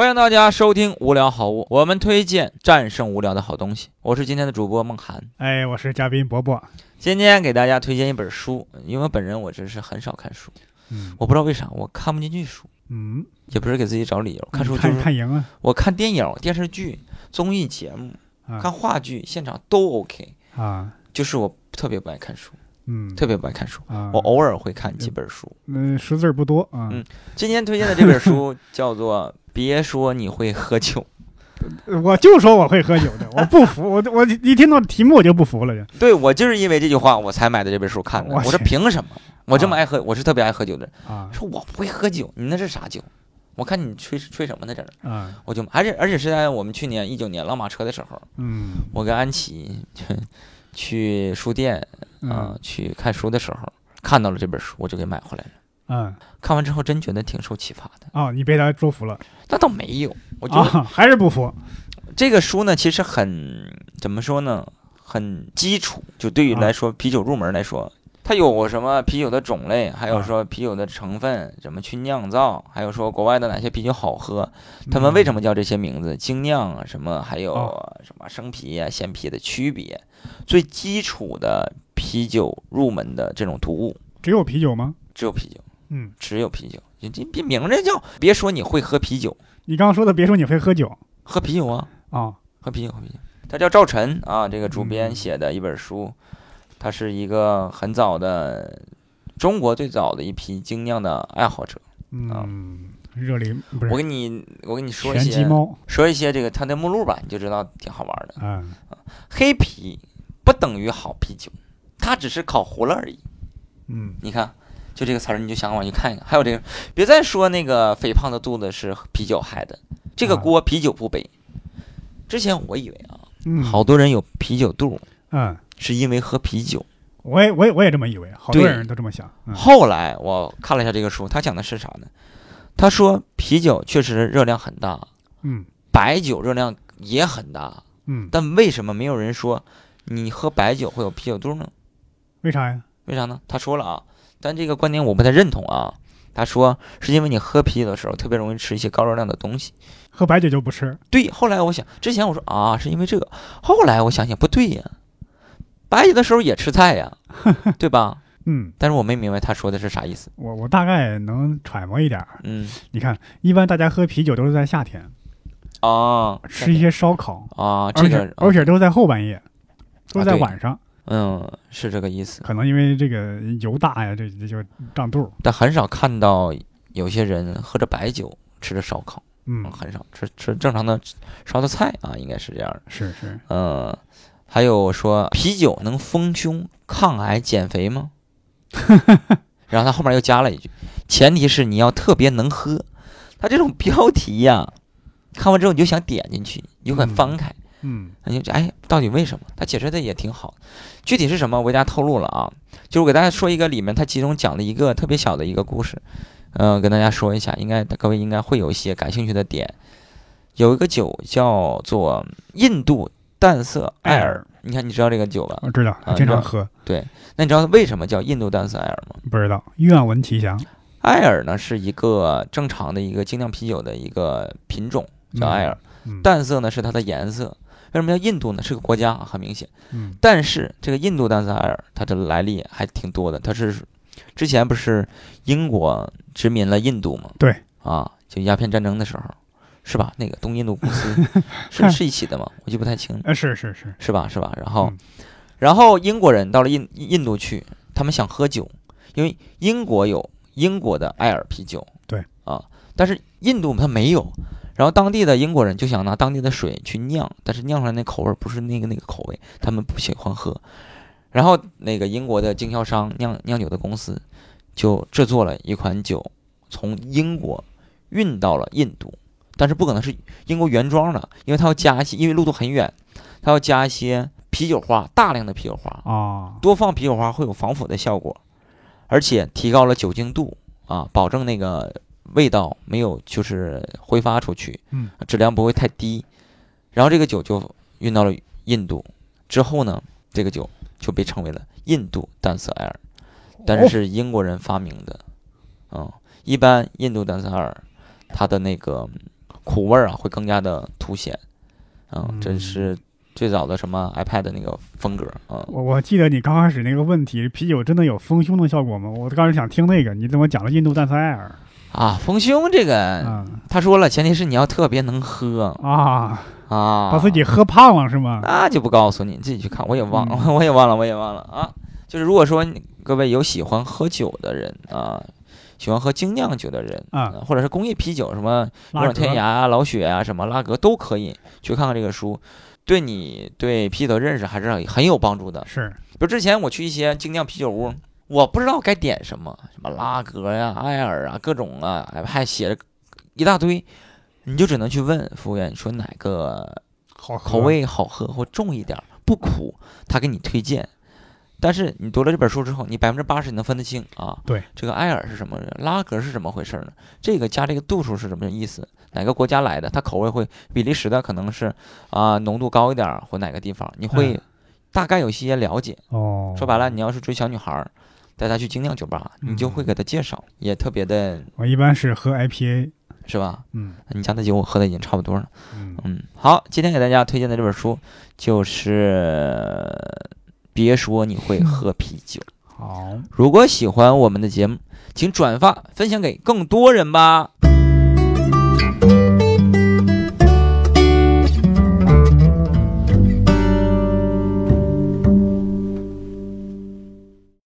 欢迎大家收听《无聊好物》，我们推荐战胜无聊的好东西。我是今天的主播梦涵，哎，我是嘉宾伯伯。今天给大家推荐一本书，因为本人我真是很少看书，嗯。我不知道为啥我看不进去书，嗯，也不是给自己找理由，看书就是看赢啊我看电影、电视剧、综艺节目、啊。看话剧，现场都 OK，啊。就是我特别不爱看书，嗯。特别不爱看书。啊，我偶尔会看几本书。嗯识字儿不多啊。嗯。今天推荐的这本书叫做《别说你会喝酒》。我就说我会喝酒的，我不服，我我一听到题目我就不服了就。对我就是因为这句话我才买的这本书看的。我说凭什么？我这么爱喝，我是特别爱喝酒的人。啊说我不会喝酒，你那是啥酒？我看你吹吹什么呢？在这儿，啊我就而且而且是在我们去年一九年浪马车的时候，嗯我跟安琪去去书店啊、嗯去看书的时候，看到了这本书，我就给买回来了。嗯。看完之后真觉得挺受启发的，哦，你被他说服了。那倒没有，我觉得啊，还是不服。这个书呢，其实很怎么说呢，很基础。就对于啊。来说，啤酒入门来说，它有什么啤酒的种类，还有啊。说啤酒的成分怎么去酿造，还有说国外的哪些啤酒好喝，他们为什么么叫这些名字，精酿啊什么，还有哦。什么生啤啊、鲜啤的区别，最基础的啤酒入门的这种读物，只有啤酒吗？只有啤酒，嗯，只有啤酒。你这别名儿叫，别说你会喝啤酒，你刚刚说的，别说你会喝酒喝啤酒啊。啊喝啤酒，喝啤酒。他叫赵晨啊，这个主编嗯写的一本书，他是一个很早的中国最早的一批精酿的爱好者。嗯，热林不是我跟你，我跟你说一些，说一些这个它的目录吧，你就知道挺好玩的。啊黑啤不等于好啤酒，它只是烤糊了而已。嗯你看，就这个词儿，你就想往去看一看。还有这个，别再说那个肥胖的肚子是啤酒害的，这个啊锅啤酒不背。之前我以为啊，嗯好多人有啤酒肚，嗯，是因为喝啤酒。我也我也我也这么以为，好多对人都这么想嗯后来我看了一下这个书，他讲的是啥呢？他说啤酒确实热量很大，嗯白酒热量也很大，嗯，但为什么没有人说你喝白酒会有啤酒肚呢？为啥呀？为啥呢？他说了啊，但这个观点我不太认同啊。他说是因为你喝啤酒的时候特别容易吃一些高热量的东西。喝白酒就不吃对，后来我想，之前我说啊是因为这个，后来我想想不对呀，白酒的时候也吃菜呀，对吧？嗯，但是我没明白他说的是啥意思。我我大概能揣摩一点儿。嗯你看，一般大家喝啤酒都是在夏天，啊，吃一些烧烤，啊，这而且个而且都是在后半夜，都是在晚上，嗯，是这个意思，可能因为这个油大呀，这这就胀肚。但很少看到有些人喝着白酒吃着烧烤，嗯嗯，，很少吃吃正常的烧的菜啊，应该是这样的。是是，嗯，还有说啤酒能丰胸、抗癌、减肥吗？然后他后面又加了一句，前提是你要特别能喝。他这种标题呀、看完之后你就想点进去，你就很嗯翻开。嗯那就哎，到底为什么？他解释的也挺好，具体是什么我给大家透露了啊，就是我给大家说一个里面他其中讲的一个特别小的一个故事，嗯、跟大家说一下，应该各位应该会有一些感兴趣的点。有一个酒叫做印度淡色艾尔你看你知道这个酒吧？我知道，经常喝，对那你知道为什么叫印度淡色艾尔吗？不知道，愿闻其详。艾尔呢是一个正常的一个精酿啤酒的一个品种，叫艾尔。嗯，淡色呢是它的颜色。为什么叫印度呢？是个国家，很明显。嗯但是这个印度淡色艾尔，它的来历还挺多的。它是之前不是英国殖民了印度吗？对啊，就鸦片战争的时候，是吧？那个东印度公司 是是一起的吗？我记不太清，呃是是是，是吧？是吧？然后嗯，然后英国人到了印印度去，他们想喝酒，因为英国有英国的艾尔啤酒，对啊，但是印度它没有。然后当地的英国人就想拿当地的水去酿，但是酿出来那口味不是那个那个口味，他们不喜欢喝。然后那个英国的经销商酿酿酒的公司就制作了一款酒，从英国运到了印度，但是不可能是英国原装的，因为它要加一些，因为路途很远，它要加一些啤酒花，大量的啤酒花，啊，多放啤酒花会有防腐的效果，而且提高了酒精度啊，保证那个味道没有就是挥发出去，嗯，质量不会太低。然后这个酒就运到了印度，之后呢，这个酒就被称为了印度淡色艾尔，但是哦是英国人发明的，嗯，一般印度淡色艾尔它的那个苦味儿啊会更加的凸显。嗯，这嗯是最早的什么 iPad 那个风格。嗯，我我记得你刚开始那个问题，啤酒真的有丰胸的效果吗？我刚才想听那个，你怎么讲了印度淡色艾尔？啊，丰胸这个，嗯他说了，前提是你要特别能喝啊，啊，把自己喝胖了是吗？那就不告诉你，你自己去看。我也忘了，嗯 我也忘了，我也忘了啊。就是如果说各位有喜欢喝酒的人啊，喜欢喝精酿酒的人啊呃或者是工业啤酒，什么拉天涯啊、老雪啊、什么拉格都可以去看看这个书，对你对啤酒的认识还是很有帮助的。是比如之前我去一些精酿啤酒屋，我不知道该点什么，什么拉格呀、艾尔啊，各种啊，哎还写了一大堆，你就只能去问服务员你说哪个好口味好喝或重一点，不苦，他给你推荐。但是你读了这本书之后，你百分之八十你能分得清啊。对，这个艾尔是什么？拉格是怎么回事呢？这个加这个度数是什么意思？哪个国家来的？它口味会比利时的可能是啊、浓度高一点，或哪个地方你会嗯大概有一些了解。哦。说白了，你要是追小女孩儿，带他去精酿酒吧，你就会给他介绍，也特别的我一般是喝 IPA，是吧？嗯你家的酒我喝的已经差不多了。嗯，嗯，好，今天给大家推荐的这本书就是别说你会喝啤酒。好，如果喜欢我们的节目，请转发分享给更多人吧。